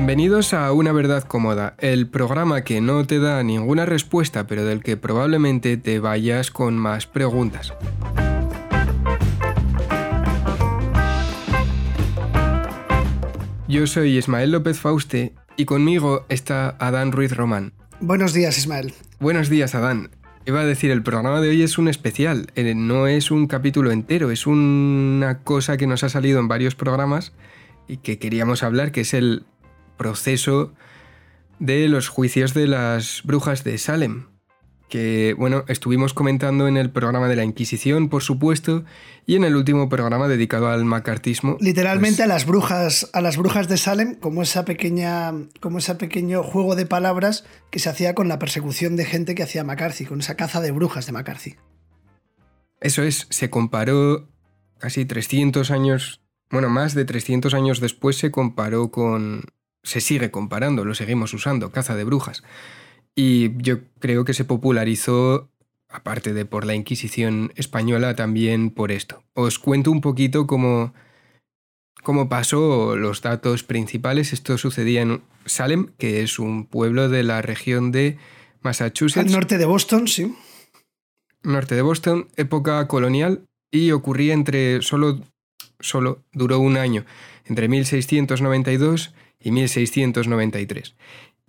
Bienvenidos a Una Verdad Cómoda, el programa que no te da ninguna respuesta, pero del que probablemente te vayas con más preguntas. Yo soy Ismael López Fauste y conmigo está Adán Ruiz Román. Buenos días, Ismael. Buenos días, Adán. Iba a decir, el programa de hoy es un especial, eh, no es un capítulo entero, es una cosa que nos ha salido en varios programas y que queríamos hablar, que es el proceso de los juicios de las brujas de Salem que bueno, estuvimos comentando en el programa de la Inquisición, por supuesto, y en el último programa dedicado al macartismo. Literalmente pues a las brujas, a las brujas de Salem, como esa pequeña, como ese pequeño juego de palabras que se hacía con la persecución de gente que hacía McCarthy, con esa caza de brujas de McCarthy. Eso es, se comparó casi 300 años, bueno, más de 300 años después se comparó con se sigue comparando, lo seguimos usando, caza de brujas. Y yo creo que se popularizó, aparte de por la Inquisición española, también por esto. Os cuento un poquito cómo, cómo pasó los datos principales. Esto sucedía en Salem, que es un pueblo de la región de Massachusetts. Al norte de Boston, sí. Norte de Boston, época colonial, y ocurría entre solo, solo duró un año, entre 1692 y 1693.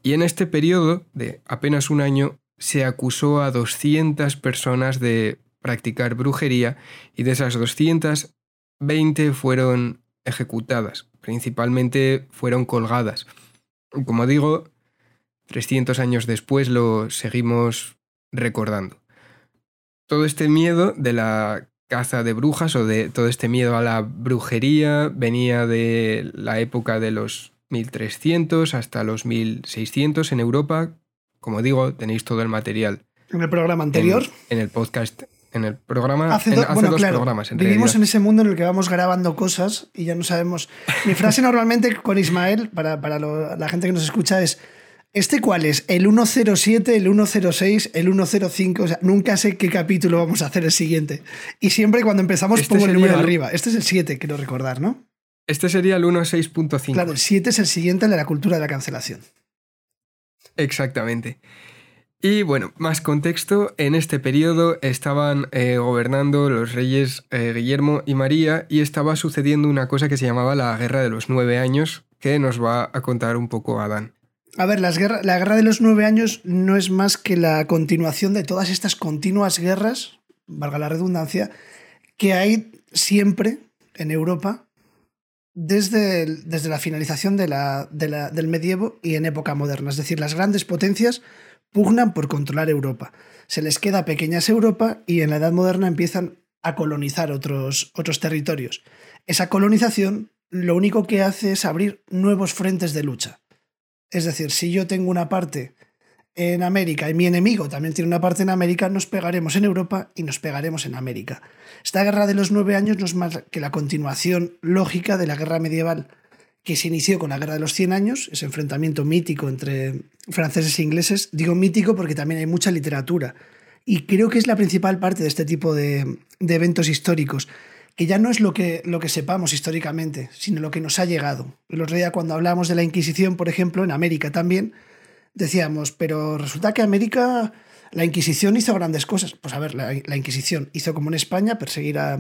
Y en este periodo de apenas un año se acusó a 200 personas de practicar brujería y de esas 220 fueron ejecutadas, principalmente fueron colgadas. Como digo, 300 años después lo seguimos recordando. Todo este miedo de la caza de brujas o de todo este miedo a la brujería venía de la época de los 1300 hasta los 1600 en Europa. Como digo, tenéis todo el material. En el programa anterior. En, el podcast. En el programa. Hace, dos programas. En vivimos en ese mundo en el que vamos grabando cosas y ya no sabemos. Mi frase normalmente con Ismael, para, la gente que nos escucha, es. ¿Este cuál es? ¿El 107, el 106, el 105? O sea, nunca sé qué capítulo vamos a hacer el siguiente. Y siempre cuando empezamos este pongo el número arriba. Este es el 7, quiero recordar, ¿no? Este sería el 1.6.5. Claro, el 7 es el siguiente de la cultura de la cancelación. Exactamente. Y bueno, más contexto, en este periodo estaban eh, gobernando los reyes eh, Guillermo y María y estaba sucediendo una cosa que se llamaba la Guerra de los Nueve Años, que nos va a contar un poco Adán. A ver, la Guerra de los Nueve Años no es más que la continuación de todas estas continuas guerras, valga la redundancia, que hay siempre en Europa desde, desde la finalización de la, del medievo y en época moderna. Es decir, las grandes potencias pugnan por controlar Europa. Se les queda pequeñas Europa y en la Edad Moderna empiezan a colonizar otros, otros territorios. Esa colonización lo único que hace es abrir nuevos frentes de lucha. Es decir, si yo tengo una parte en América y mi enemigo también tiene una parte en América, nos pegaremos en Europa y nos pegaremos en América. Esta guerra de los nueve años no es más que la continuación lógica de la guerra medieval que se inició con la guerra de los cien años, ese enfrentamiento mítico entre franceses e ingleses. Digo mítico porque también hay mucha literatura y creo que es la principal parte de este tipo de, eventos históricos que ya no es lo que, lo que sepamos históricamente, sino lo que nos ha llegado. El otro día cuando hablamos de la Inquisición, por ejemplo, en América también, decíamos, pero resulta que América, la Inquisición hizo grandes cosas. Pues a ver, la, Inquisición hizo como en España, perseguir a,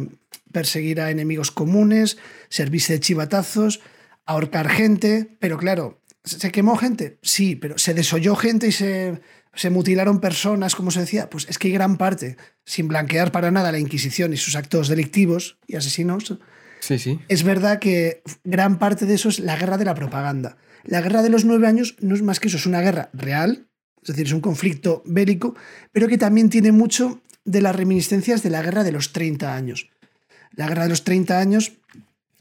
perseguir a enemigos comunes, servirse de chivatazos, ahorcar gente, pero claro, ¿se quemó gente? Sí, pero se desoyó gente y se, se mutilaron personas, como se decía. Pues es que hay gran parte, sin blanquear para nada la Inquisición y sus actos delictivos y asesinos. Sí, sí. Es verdad que gran parte de eso es la guerra de la propaganda. La guerra de los nueve años no es más que eso, es una guerra real, es decir, es un conflicto bélico, pero que también tiene mucho de las reminiscencias de la guerra de los 30 años. La guerra de los 30 años,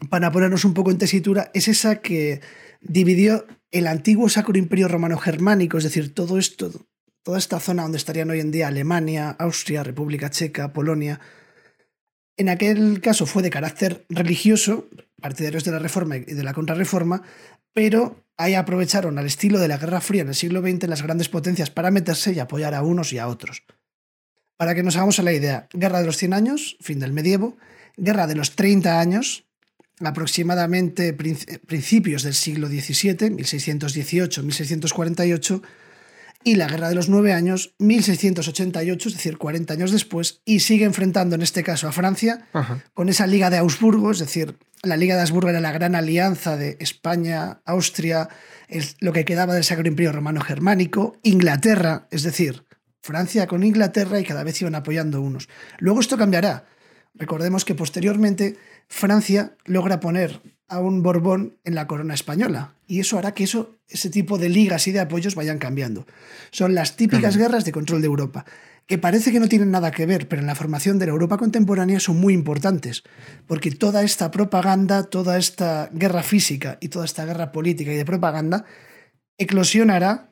para ponernos un poco en tesitura, es esa que dividió el antiguo Sacro Imperio Romano Germánico, es decir, todo esto, toda esta zona donde estarían hoy en día Alemania, Austria, República Checa, Polonia. En aquel caso fue de carácter religioso, partidarios de la Reforma y de la Contrarreforma, pero ahí aprovecharon al estilo de la Guerra Fría en el siglo XX las grandes potencias para meterse y apoyar a unos y a otros. Para que nos hagamos a la idea, Guerra de los 100 años, fin del medievo, Guerra de los 30 años, aproximadamente principios del siglo XVII, 1618-1648, y la Guerra de los Nueve Años, 1688, es decir, 40 años después, y sigue enfrentando en este caso a Francia con esa Liga de Augsburgo, es decir, la Liga de Augsburgo era la gran alianza de España, Austria, lo que quedaba del Sacro Imperio Romano Germánico, Inglaterra, es decir, Francia con Inglaterra y cada vez iban apoyando unos. Luego esto cambiará. Recordemos que posteriormente Francia logra poner a un Borbón en la corona española. Y eso hará que eso, ese tipo de ligas y de apoyos vayan cambiando. Son las típicas guerras de control de Europa, que parece que no tienen nada que ver, pero en la formación de la Europa contemporánea son muy importantes, porque toda esta propaganda, toda esta guerra física y toda esta guerra política y de propaganda eclosionará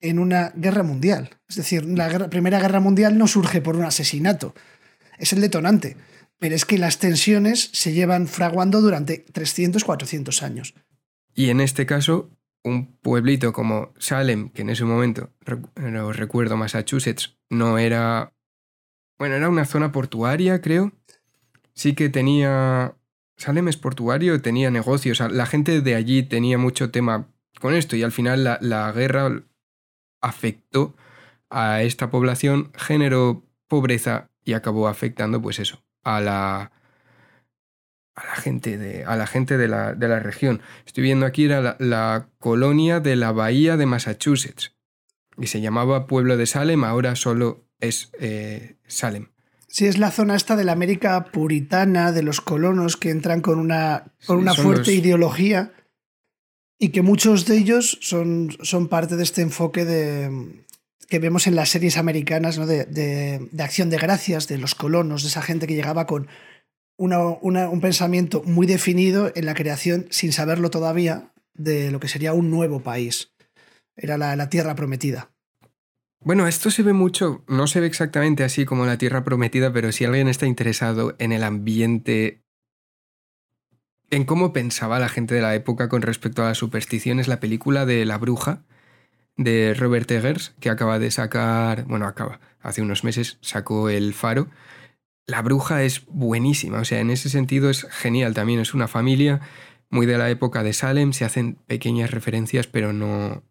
en una guerra mundial. Es decir, la Primera Guerra Mundial no surge por un asesinato, es el detonante pero es que las tensiones se llevan fraguando durante 300, 400 años. Y en este caso, un pueblito como Salem, que en ese momento, recuerdo, Massachusetts, no era... Bueno, era una zona portuaria, creo. Sí que tenía... Salem es portuario, tenía negocios. La gente de allí tenía mucho tema con esto y al final la, la guerra afectó a esta población, generó pobreza y acabó afectando pues eso, a la, a la gente, de, a la, gente de, la, de la región. Estoy viendo aquí era la, colonia de la bahía de Massachusetts y se llamaba Pueblo de Salem, ahora solo es eh, Salem. Sí, es la zona esta de la América puritana, de los colonos que entran con una, con una fuerte ideología y que muchos de ellos son, son parte de este enfoque de, que vemos en las series americanas ¿no? de, de, acción de gracias, de los colonos, de esa gente que llegaba con una, un pensamiento muy definido en la creación, sin saberlo todavía, de lo que sería un nuevo país. Era la tierra prometida. Bueno, esto se ve mucho, no se ve exactamente así como la tierra prometida, pero si alguien está interesado en el ambiente en cómo pensaba la gente de la época con respecto a las supersticiones, la película de La Bruja, de Robert Eggers, que acaba de sacar, bueno, acaba, hace unos meses sacó El Faro. La bruja es buenísima, o sea, en ese sentido es genial también, es una familia muy de la época de Salem, se hacen pequeñas referencias, pero no,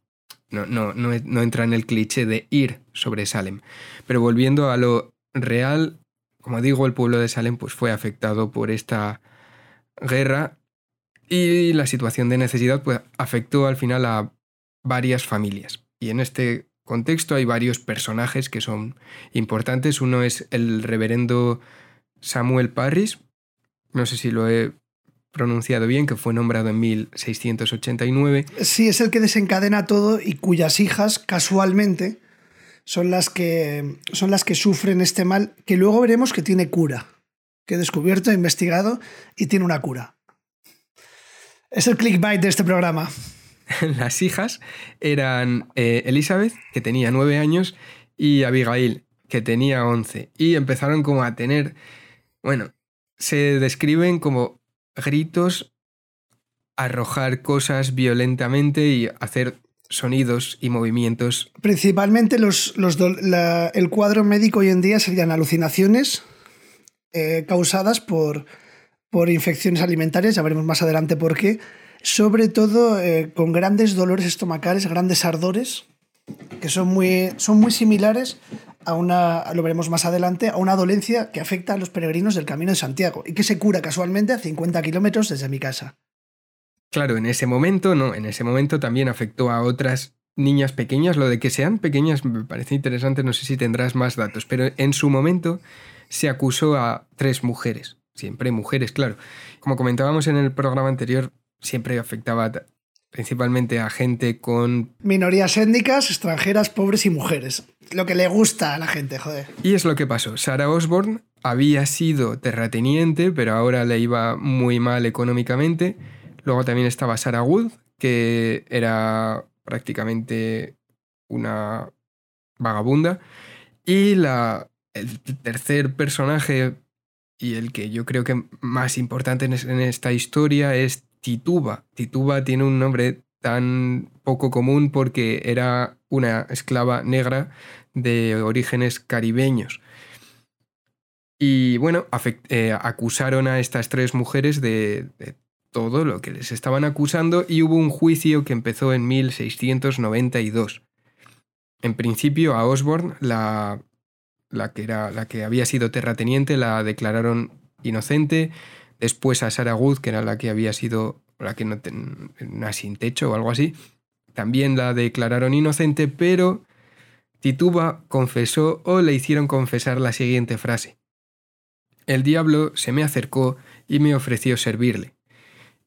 no, no, no, no entra en el cliché de ir sobre Salem. Pero volviendo a lo real, como digo, el pueblo de Salem pues, fue afectado por esta guerra y la situación de necesidad pues, afectó al final a varias familias. Y en este contexto hay varios personajes que son importantes. Uno es el reverendo Samuel Parris, no sé si lo he pronunciado bien, que fue nombrado en 1689. Sí, es el que desencadena todo y cuyas hijas, casualmente, son las que, son las que sufren este mal, que luego veremos que tiene cura, que he descubierto, he investigado y tiene una cura. Es el clickbait de este programa. las hijas eran eh, Elizabeth, que tenía nueve años, y Abigail, que tenía once. Y empezaron como a tener, bueno, se describen como gritos, arrojar cosas violentamente y hacer sonidos y movimientos. Principalmente los, los el cuadro médico hoy en día serían alucinaciones eh, causadas por, por infecciones alimentarias, ya veremos más adelante por qué, sobre todo eh, con grandes dolores estomacales, grandes ardores, que son muy, son muy similares a una, lo veremos más adelante, a una dolencia que afecta a los peregrinos del Camino de Santiago y que se cura casualmente a 50 kilómetros desde mi casa. Claro, en ese momento, no, en ese momento también afectó a otras niñas pequeñas. Lo de que sean pequeñas me parece interesante, no sé si tendrás más datos, pero en su momento se acusó a tres mujeres, siempre mujeres, claro. Como comentábamos en el programa anterior, siempre afectaba principalmente a gente con... Minorías étnicas, extranjeras, pobres y mujeres. Lo que le gusta a la gente, joder. Y es lo que pasó. Sarah Osborne había sido terrateniente, pero ahora le iba muy mal económicamente. Luego también estaba Sarah Wood, que era prácticamente una vagabunda. Y la, el tercer personaje, y el que yo creo que más importante en esta historia, es Tituba. Tituba tiene un nombre tan poco común porque era una esclava negra de orígenes caribeños. Y bueno, eh, acusaron a estas tres mujeres de, todo lo que les estaban acusando y hubo un juicio que empezó en 1692. En principio a Osborne, la, que, era, la que había sido terrateniente, la declararon inocente. Después a Sarah que era la que había sido la que no tenía sin techo o algo así, también la declararon inocente, pero Tituba confesó o le hicieron confesar la siguiente frase. El diablo se me acercó y me ofreció servirle,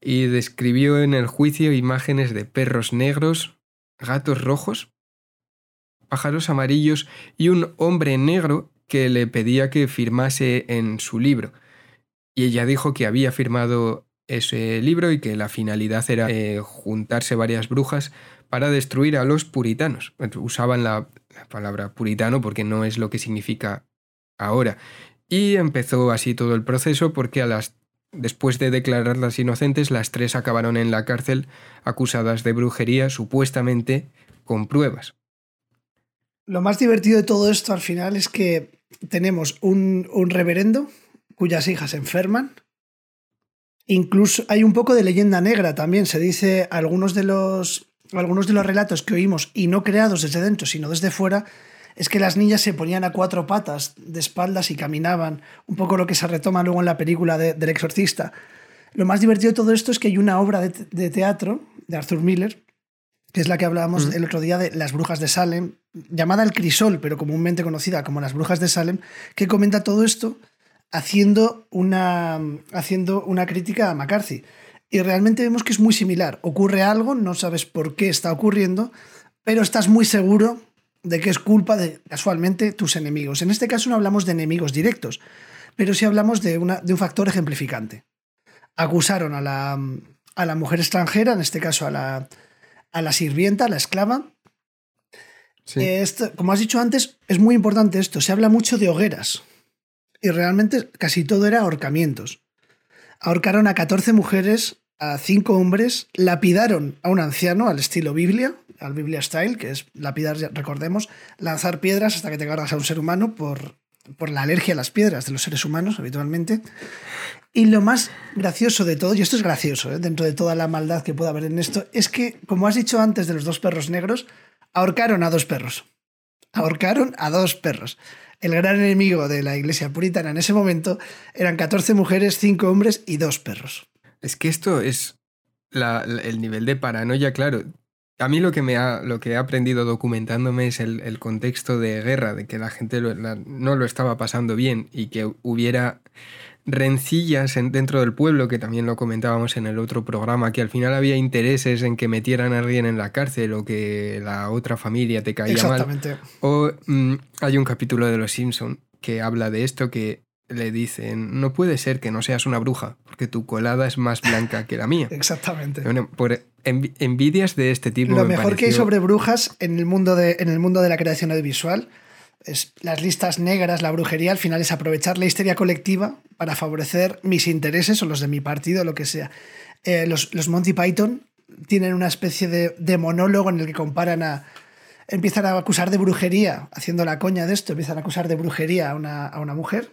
y describió en el juicio imágenes de perros negros, gatos rojos, pájaros amarillos y un hombre negro que le pedía que firmase en su libro. Y ella dijo que había firmado ese libro y que la finalidad era eh, juntarse varias brujas para destruir a los puritanos. Usaban la, palabra puritano porque no es lo que significa ahora. Y empezó así todo el proceso porque a las después de declararlas inocentes, las tres acabaron en la cárcel acusadas de brujería, supuestamente con pruebas. Lo más divertido de todo esto al final es que tenemos un, un reverendo cuyas hijas enferman, Incluso hay un poco de leyenda negra también. Se dice algunos de los, algunos de los relatos que oímos, y no creados desde dentro, sino desde fuera, es que las niñas se ponían a cuatro patas de espaldas y caminaban. Un poco lo que se retoma luego en la película del exorcista. Lo más divertido de todo esto es que hay una obra de, teatro de Arthur Miller, que es la que hablábamos el otro día de Las Brujas de Salem, llamada El Crisol, pero comúnmente conocida como Las Brujas de Salem, que comenta todo esto haciendo una, haciendo una crítica a McCarthy. Y realmente vemos que es muy similar. Ocurre algo, no sabes por qué está ocurriendo, pero estás muy seguro de que es culpa de, casualmente, tus enemigos. En este caso no hablamos de enemigos directos, pero sí hablamos de, una, de un factor ejemplificante. Acusaron a la, a la mujer extranjera, en este caso a la, a la sirvienta, a la esclava. como has dicho antes, es muy importante esto. Se habla mucho de hogueras y realmente casi todo era ahorcamientos. Ahorcaron a 14 mujeres, a 5 hombres, lapidaron a un anciano al estilo Biblia, al Biblia Style, que es lapidar, recordemos, lanzar piedras hasta que te cargas a un ser humano por, por la alergia a las piedras de los seres humanos habitualmente. Y lo más gracioso de todo, y esto es gracioso, ¿eh? dentro de toda la maldad que pueda haber en esto, es que, como has dicho antes de los dos perros negros, ahorcaron a dos perros. Ahorcaron a dos perros el gran enemigo de la iglesia puritana en ese momento eran 14 mujeres, 5 hombres y 2 perros. Es que esto es el nivel de paranoia, claro. A mí lo que, me ha, lo que he aprendido documentándome es el, contexto de guerra, de que la gente no lo estaba pasando bien y que hubiera rencillas dentro del pueblo, que también lo comentábamos en el otro programa, que al final había intereses en que metieran a alguien en la cárcel o que la otra familia te caía Exactamente. mal. O mm, hay un capítulo de Los Simpson que habla de esto que le dicen, no puede ser que no seas una bruja, porque tu colada es más blanca que la mía. Exactamente. Bueno, por envidias de este tipo. Lo mejor que hay sobre brujas en el mundo de, en el mundo de la creación audiovisual las listas negras, la brujería, al final es aprovechar la histeria colectiva para favorecer mis intereses o los de mi partido, lo que sea. Eh, los, Monty Python tienen una especie de, monólogo en el que comparan a... Empiezan a acusar de brujería, haciendo la coña de esto, empiezan a acusar de brujería a una, mujer.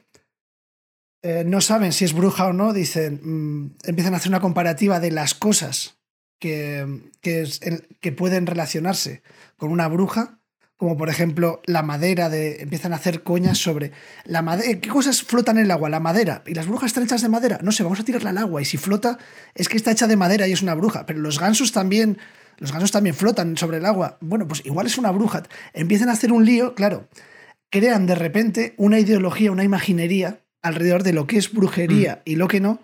Eh, no saben si es bruja o no, dicen, mm, empiezan a hacer una comparativa de las cosas que, que pueden relacionarse con una bruja como por ejemplo la madera, de, empiezan a hacer coñas sobre la madera. ¿Qué cosas flotan en el agua? La madera. ¿Y las brujas están hechas de madera? No sé, vamos a tirarla al agua y si flota es que está hecha de madera y es una bruja. Pero los gansos también, los gansos también flotan sobre el agua. Bueno, pues igual es una bruja. Empiezan a hacer un lío, claro. Crean de repente una ideología, una imaginería alrededor de lo que es brujería mm. y lo que no,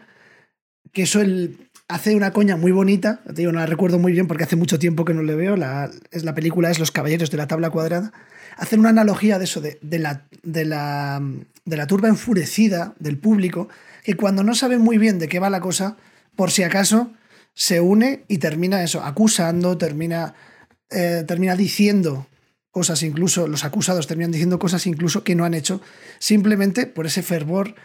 que eso el, hace una coña muy bonita, te digo, no la recuerdo muy bien porque hace mucho tiempo que no le veo, la, es, la película es Los Caballeros de la Tabla Cuadrada, hacen una analogía de eso, de, la, de, la, de la turba enfurecida del público, que cuando no sabe muy bien de qué va la cosa, por si acaso se une y termina eso, acusando, termina, eh, termina diciendo cosas incluso, los acusados terminan diciendo cosas incluso que no han hecho, simplemente por ese fervor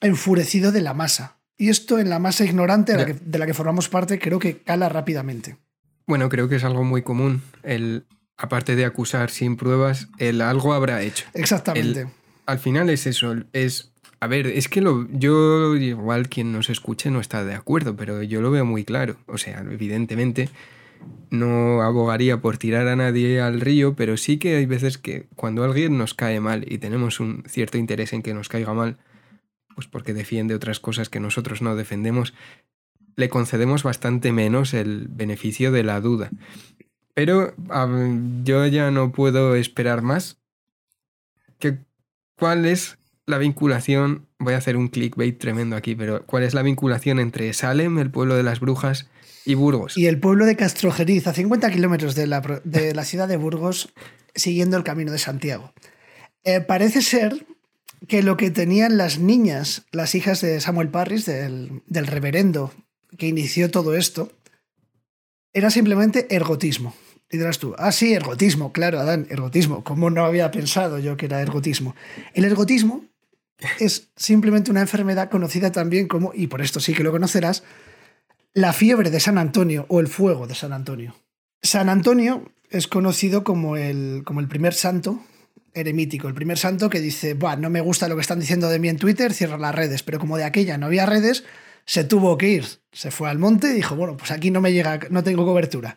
enfurecido de la masa. Y esto en la masa ignorante de la, que, formamos parte creo que cala rápidamente. Bueno, creo que es algo muy común. El, aparte de acusar sin pruebas, el algo habrá hecho. Exactamente. al final es eso, es A ver, es que lo, yo, igual quien nos escuche no está de acuerdo, pero yo lo veo muy claro. O sea, evidentemente no abogaría por tirar a nadie al río, pero sí que hay veces que cuando alguien nos cae mal y tenemos un cierto interés en que nos caiga mal, pues porque defiende otras cosas que nosotros no defendemos, le concedemos bastante menos el beneficio de la duda. Pero yo ya no puedo esperar más. ¿Qué, ¿Cuál es la vinculación? Voy a hacer un clickbait tremendo aquí, pero ¿cuál es la vinculación entre Salem, el pueblo de las brujas, y Burgos? Y el pueblo de Castrojeriz, a 50 kilómetros de la, de la ciudad de Burgos, siguiendo el camino de Santiago. Eh, parece ser que lo que tenían las niñas, las hijas de Samuel Parris, del, del reverendo que inició todo esto, era simplemente ergotismo. Y dirás tú, ah, sí, ergotismo, claro, Adán, ergotismo. ¿Cómo no había pensado yo que era ergotismo? El ergotismo es simplemente una enfermedad conocida también como, y por esto sí que lo conocerás, la fiebre de San Antonio o el fuego de San Antonio. San Antonio es conocido como el, como el primer santo eremítico, el primer santo que dice, Buah, no me gusta lo que están diciendo de mí en Twitter, cierra las redes, pero como de aquella no había redes, se tuvo que ir, se fue al monte y dijo, bueno, pues aquí no me llega, no tengo cobertura.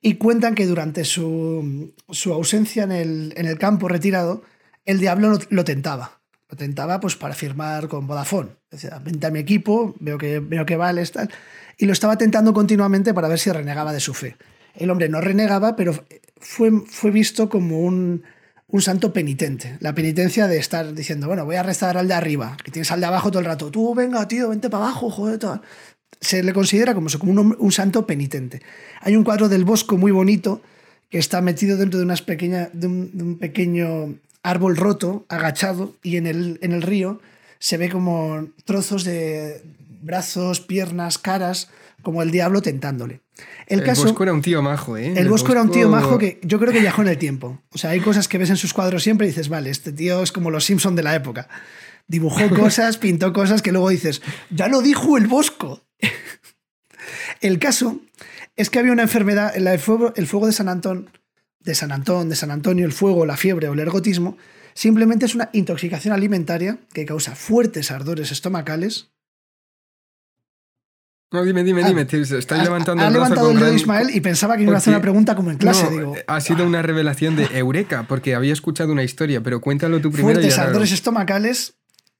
Y cuentan que durante su, su ausencia en el, en el, campo retirado, el diablo lo, tentaba. Lo tentaba pues para firmar con Vodafone. Decía, vente a mi equipo, veo que, veo que vale, tal. Y lo estaba tentando continuamente para ver si renegaba de su fe. El hombre no renegaba, pero fue, fue visto como un, un santo penitente. La penitencia de estar diciendo, bueno, voy a rezar al de arriba, que tienes al de abajo todo el rato. Tú, venga, tío, vente para abajo, joder. Todo. Se le considera como, como un, un, santo penitente. Hay un cuadro del Bosco muy bonito que está metido dentro de, unas pequeña, de, un, de un pequeño árbol roto, agachado, y en el, en el río se ve como trozos de brazos, piernas, caras, como el diablo tentándole. El, Bosco era un tío majo, ¿eh? El, Bosco, era un tío majo que yo creo que viajó en el tiempo. O sea, hay cosas que ves en sus cuadros siempre y dices, vale, este tío es como los Simpson de la época. Dibujó cosas, pintó cosas que luego dices, ya lo dijo el Bosco. el caso es que había una enfermedad, el fuego, el fuego de San Antón, de San Antón, de San Antonio, el fuego, la fiebre o el ergotismo, simplemente es una intoxicación alimentaria que causa fuertes ardores estomacales no, dime, dime, dime. Estáis levantando ha, el levantado el dedo Ismael y pensaba que iba a hacer una pregunta como en clase. digo, ha sido una revelación de Eureka, porque había escuchado una historia, pero cuéntalo tú primero. Fuertes ardores estomacales,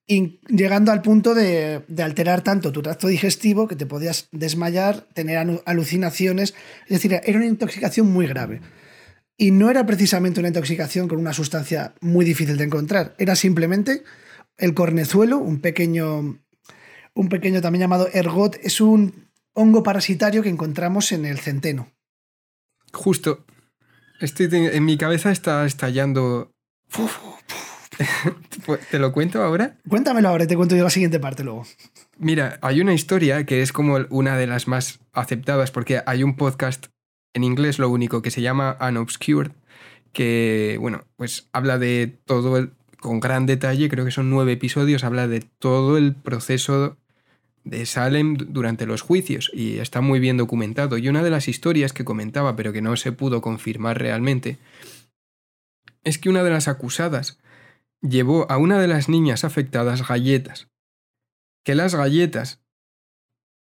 llegando al punto de, de, alterar tanto tu tracto digestivo que te podías desmayar, tener alucinaciones. Es decir, era una intoxicación muy grave. Y no era precisamente una intoxicación con una sustancia muy difícil de encontrar, era simplemente el cornezuelo, un pequeño un pequeño también llamado ergot, es un hongo parasitario que encontramos en el centeno. Justo. Estoy, en mi cabeza está estallando. ¿Te lo cuento ahora? Cuéntamelo ahora y te cuento yo la siguiente parte luego. Mira, hay una historia que es como una de las más aceptadas porque hay un podcast en inglés, lo único, que se llama Unobscured, que, bueno, pues habla de todo el, con gran detalle, creo que son nueve episodios, habla de todo el proceso de Salem durante los juicios y está muy bien documentado. Y una de las historias que comentaba, pero que no se pudo confirmar realmente, es que una de las acusadas llevó a una de las niñas afectadas galletas. Que las galletas,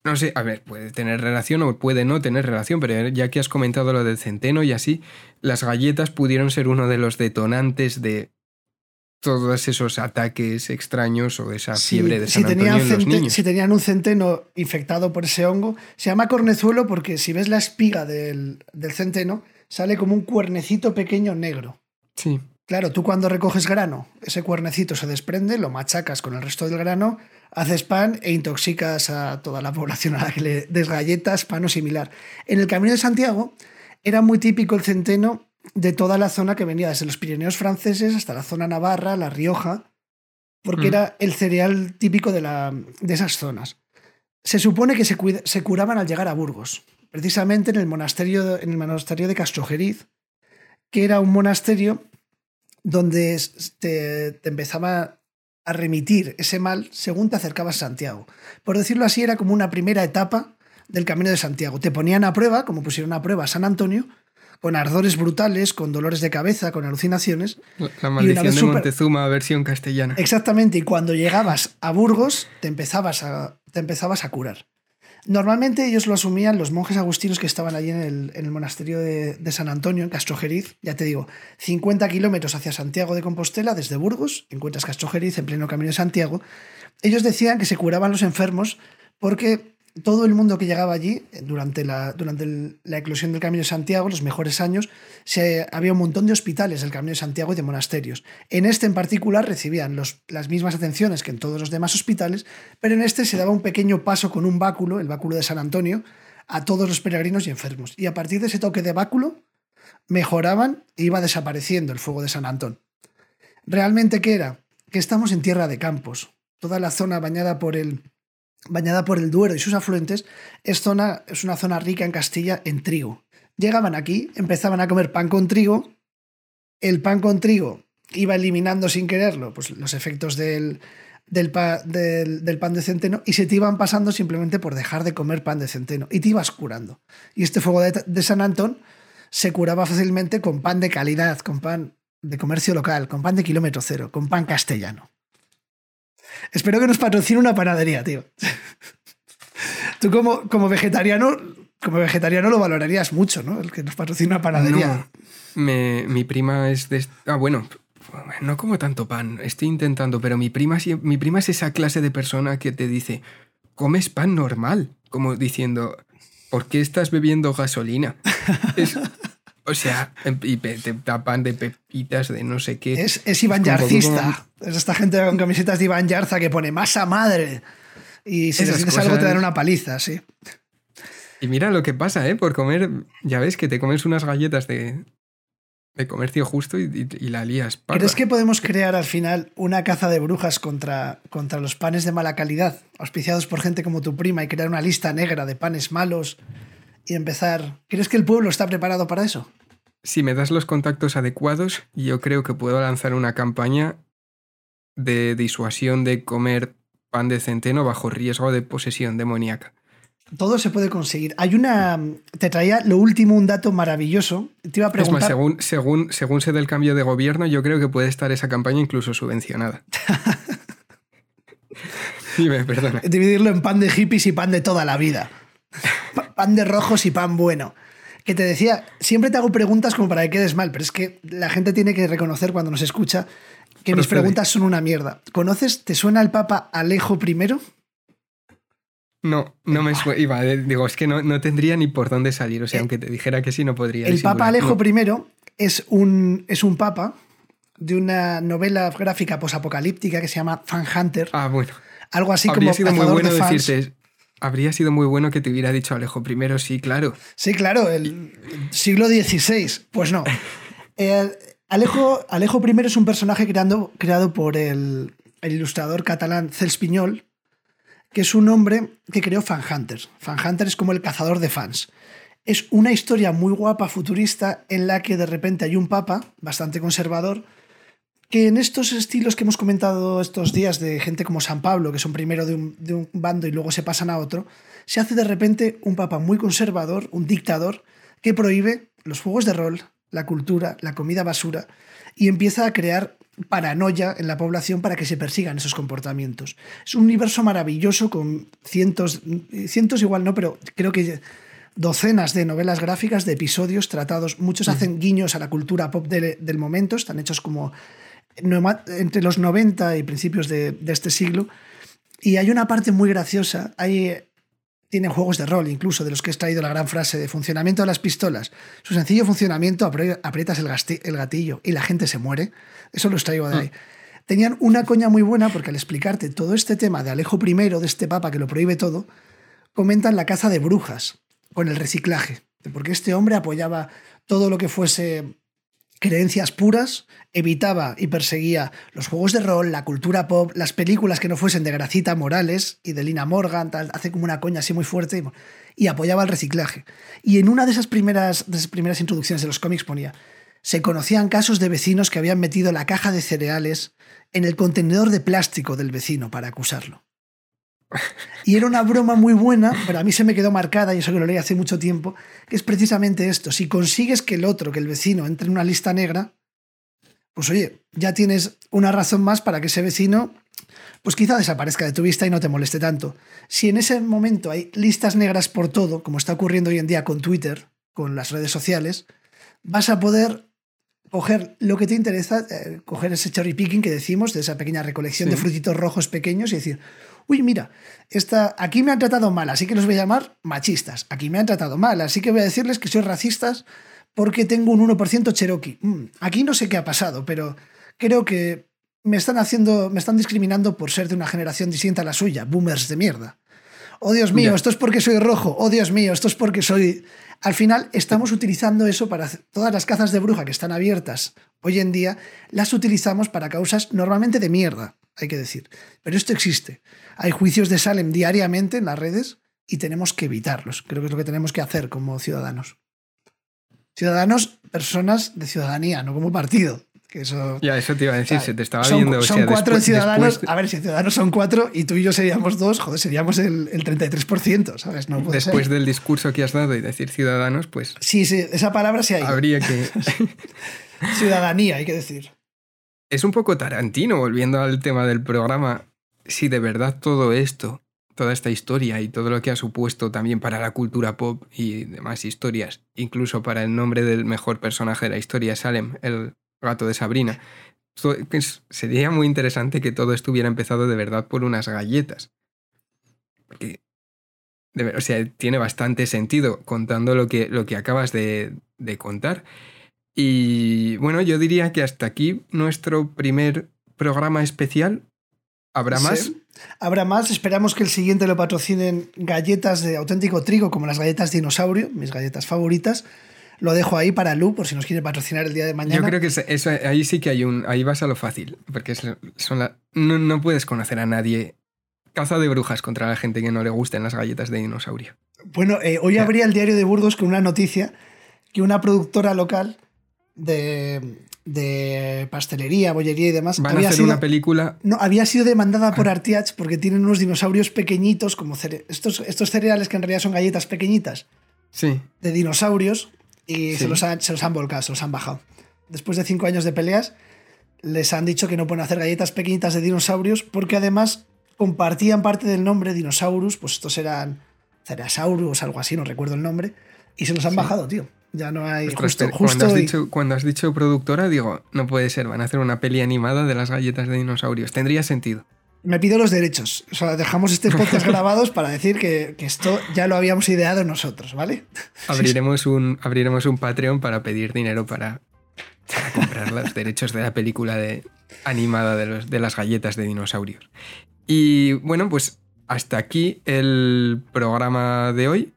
no sé, a ver, puede tener relación o puede no tener relación, pero ya que has comentado lo del centeno y así, las galletas pudieron ser uno de los detonantes de todos esos ataques extraños o esa fiebre de San si Antonio en los niños. Si tenían un centeno infectado por ese hongo, se llama cornezuelo porque si ves la espiga del, del centeno, sale como un cuernecito pequeño negro. Sí. Claro, tú cuando recoges grano, ese cuernecito se desprende, lo machacas con el resto del grano, haces pan e intoxicas a toda la población a la que le des galletas, pan o similar. En el Camino de Santiago era muy típico el centeno de toda la zona que venía desde los Pirineos franceses hasta la zona Navarra, La Rioja, porque mm. era el cereal típico de, la, de, esas zonas. Se supone que se, se, curaban al llegar a Burgos, precisamente en el monasterio, en el monasterio de Castrojeriz, que era un monasterio donde te, te empezaba a remitir ese mal según te acercabas a Santiago. Por decirlo así, era como una primera etapa del Camino de Santiago. Te ponían a prueba, como pusieron a prueba a San Antonio, con ardores brutales, con dolores de cabeza, con alucinaciones. La, maldición de super... Montezuma, versión castellana. Exactamente, y cuando llegabas a Burgos te empezabas a, te empezabas a curar. Normalmente ellos lo asumían los monjes agustinos que estaban allí en el, en el monasterio de, de, San Antonio, en Castrojeriz. Ya te digo, 50 kilómetros hacia Santiago de Compostela, desde Burgos, encuentras Castrojeriz en pleno camino de Santiago. Ellos decían que se curaban los enfermos porque todo el mundo que llegaba allí, durante la, durante la eclosión del Camino de Santiago, los mejores años, se, había un montón de hospitales del Camino de Santiago y de monasterios. En este en particular recibían los, las mismas atenciones que en todos los demás hospitales, pero en este se daba un pequeño paso con un báculo, el báculo de San Antonio, a todos los peregrinos y enfermos. Y a partir de ese toque de báculo, mejoraban e iba desapareciendo el fuego de San Antón. ¿Realmente qué era? Que estamos en tierra de campos. Toda la zona bañada por el bañada por el Duero y sus afluentes, es, zona, es una zona rica en Castilla en trigo. Llegaban aquí, empezaban a comer pan con trigo, el pan con trigo iba eliminando sin quererlo pues, los efectos del, del, pa, del, del, pan de centeno y se te iban pasando simplemente por dejar de comer pan de centeno y te ibas curando. Y este fuego de, de San Antón se curaba fácilmente con pan de calidad, con pan de comercio local, con pan de kilómetro cero, con pan castellano. Espero que nos patrocine una panadería, tío. Tú como, como vegetariano, como vegetariano lo valorarías mucho, ¿no? El que nos patrocine una panadería. No, mi prima es de... Ah, bueno, no como tanto pan, estoy intentando, pero mi prima, mi prima es esa clase de persona que te dice, comes pan normal, como diciendo, ¿por qué estás bebiendo gasolina? Es, o sea, y te tapan de pepitas de no sé qué. Es, es Iván Yarcista. Es esta gente con camisetas de Iván Yarza que pone masa madre. Y si necesitas algo te dan una paliza, sí. Y mira lo que pasa, ¿eh? Por comer, ya ves que te comes unas galletas de, de comercio justo y, y, y la lías. Parda. ¿Crees que podemos crear al final una caza de brujas contra, contra los panes de mala calidad, auspiciados por gente como tu prima, y crear una lista negra de panes malos y empezar. ¿Crees que el pueblo está preparado para eso? Si me das los contactos adecuados, yo creo que puedo lanzar una campaña de disuasión de comer pan de centeno bajo riesgo de posesión demoníaca. Todo se puede conseguir. Hay una. Te traía lo último, un dato maravilloso. Te iba a preguntar. Es más, según, según, según se dé el cambio de gobierno, yo creo que puede estar esa campaña incluso subvencionada. Dime, perdona. Dividirlo en pan de hippies y pan de toda la vida pan de rojos y pan bueno. Que te decía, siempre te hago preguntas como para que quedes mal, pero es que la gente tiene que reconocer cuando nos escucha que Procede. mis preguntas son una mierda. ¿Conoces, te suena el Papa Alejo I? No, no me suena. Iba, digo, es que no, no, tendría ni por dónde salir. O sea, eh, aunque te dijera que sí, no podría. El Papa Alejo no. I es un, es un papa de una novela gráfica posapocalíptica que se llama Fan Hunter. Ah, bueno. Algo así Habría como sido muy bueno de decirte habría sido muy bueno que te hubiera dicho Alejo I, sí, claro. Sí, claro, el siglo XVI. Pues no. Eh, Alejo, Alejo I es un personaje creando, creado por el, el, ilustrador catalán Cels Piñol, que es un hombre que creó Fan Hunter. Fan Hunter es como el cazador de fans. Es una historia muy guapa, futurista, en la que de repente hay un papa bastante conservador que en estos estilos que hemos comentado estos días de gente como San Pablo, que son primero de un, de un, bando y luego se pasan a otro, se hace de repente un papa muy conservador, un dictador, que prohíbe los juegos de rol, la cultura, la comida basura, y empieza a crear paranoia en la población para que se persigan esos comportamientos. Es un universo maravilloso con cientos, cientos igual no, pero creo que docenas de novelas gráficas, de episodios tratados, muchos hacen guiños a la cultura pop de, del momento, están hechos como entre los 90 y principios de, de, este siglo. Y hay una parte muy graciosa. Hay, tienen juegos de rol, incluso, de los que he extraído la gran frase de funcionamiento de las pistolas. Su sencillo funcionamiento, aprietas el, el gatillo y la gente se muere. Eso lo extraigo de ahí. Tenían una coña muy buena porque al explicarte todo este tema de Alejo I, de este papa que lo prohíbe todo, comentan la caza de brujas con el reciclaje. Porque este hombre apoyaba todo lo que fuese creencias puras, evitaba y perseguía los juegos de rol, la cultura pop, las películas que no fuesen de Gracita Morales y de Lina Morgan, tal, hace como una coña así muy fuerte, y, apoyaba el reciclaje. Y en una de esas, primeras, de esas primeras introducciones de los cómics ponía, se conocían casos de vecinos que habían metido la caja de cereales en el contenedor de plástico del vecino para acusarlo. Y era una broma muy buena, pero a mí se me quedó marcada, y eso que lo leí hace mucho tiempo, que es precisamente esto. Si consigues que el otro, que el vecino, entre en una lista negra, pues oye, ya tienes una razón más para que ese vecino, pues quizá desaparezca de tu vista y no te moleste tanto. Si en ese momento hay listas negras por todo, como está ocurriendo hoy en día con Twitter, con las redes sociales, vas a poder coger lo que te interesa, eh, coger ese cherry picking que decimos, de esa pequeña recolección de frutitos rojos pequeños y decir, uy, mira, esta, aquí me han tratado mal, así que los voy a llamar machistas. Aquí me han tratado mal, así que voy a decirles que soy racistas porque tengo un 1% cherokee. Mm, aquí no sé qué ha pasado, pero creo que me están haciendo, me están discriminando por ser de una generación distinta a la suya, boomers de mierda. Oh Dios mío, esto es porque soy rojo. Oh Dios mío, esto es porque soy al final estamos utilizando eso para todas las cazas de bruja que están abiertas hoy en día, las utilizamos para causas normalmente de mierda, hay que decir. Pero esto existe. Hay juicios de Salem diariamente en las redes y tenemos que evitarlos. Creo que es lo que tenemos que hacer como ciudadanos. Ciudadanos, personas de ciudadanía, no como partido eso, ya, eso te iba a decir, se te estaba viendo. Son cuatro ciudadanos. A ver, si ciudadanos son cuatro y tú y yo seríamos dos, joder, seríamos el, el 33%, ¿sabes? No después del discurso que has dado y decir ciudadanos, pues. Sí, sí, esa palabra sí hay. Habría que. Ciudadanía, hay que decir. Es un poco tarantino, volviendo al tema del programa. Si de verdad todo esto, toda esta historia y todo lo que ha supuesto también para la cultura pop y demás historias, incluso para el nombre del mejor personaje de la historia, Salem, el gato de Sabrina. Sería muy interesante que todo estuviera empezado de verdad por unas galletas. Porque, o sea, tiene bastante sentido contando lo que, lo que acabas de, contar. Y bueno, yo diría que hasta aquí nuestro primer programa especial. ¿Habrá más? Habrá más. Esperamos que el siguiente lo patrocinen galletas de auténtico trigo, como las galletas dinosaurio, mis galletas favoritas. Lo dejo ahí para Lu, por si nos quiere patrocinar el día de mañana. Yo creo que eso, ahí sí que hay un. Ahí vas a lo fácil. Porque son la, no, puedes conocer a nadie. Caza de brujas contra la gente que no le gusten las galletas de dinosaurio. Bueno, eh, hoy habría el diario de Burgos con una noticia que una productora local de, de pastelería, bollería y demás. Van había a hacer sido, una película. No, había sido demandada por ah. Artiach porque tienen unos dinosaurios pequeñitos, como estos, estos cereales que en realidad son galletas pequeñitas. Sí. De dinosaurios y se, los han, se los han volcado, se los han bajado. Después de cinco años de peleas, les han dicho que no pueden hacer galletas pequeñitas de dinosaurios porque además compartían parte del nombre dinosaurus, pues estos eran Cerasaurus, algo así, no recuerdo el nombre, y se los han bajado, tío. Ya no hay. justo, cuando, has dicho, cuando has dicho productora, digo, no puede ser, van a hacer una peli animada de las galletas de dinosaurios. Tendría sentido me pido los derechos. O sea, dejamos este podcast grabados para decir que, esto ya lo habíamos ideado nosotros, ¿vale? Abriremos un, abriremos un Patreon para pedir dinero para, comprar los derechos de la película de, animada de, los, de las galletas de dinosaurios. Y bueno, pues hasta aquí el programa de hoy.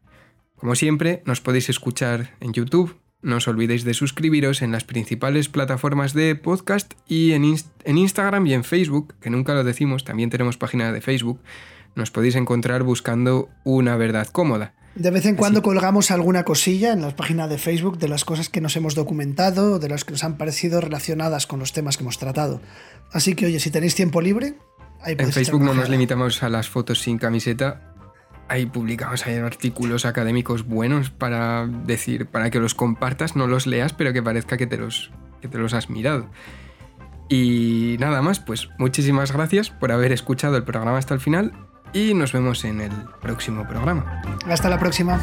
Como siempre, nos podéis escuchar en YouTube, no os olvidéis de suscribiros en las principales plataformas de podcast y en, en, Instagram y en Facebook, que nunca lo decimos, también tenemos página de Facebook. Nos podéis encontrar buscando una verdad cómoda. De vez en cuando colgamos alguna cosilla en la página de Facebook de las cosas que nos hemos documentado, de las que nos han parecido relacionadas con los temas que hemos tratado. Así que, oye, si tenéis tiempo libre, ahí En Facebook no nos limitamos a las fotos sin camiseta, ahí publicamos hay artículos académicos buenos para decir, para que los compartas, no los leas, pero que parezca que te los, que te los has mirado. Y nada más, pues muchísimas gracias por haber escuchado el programa hasta el final y nos vemos en el próximo programa. Hasta la próxima.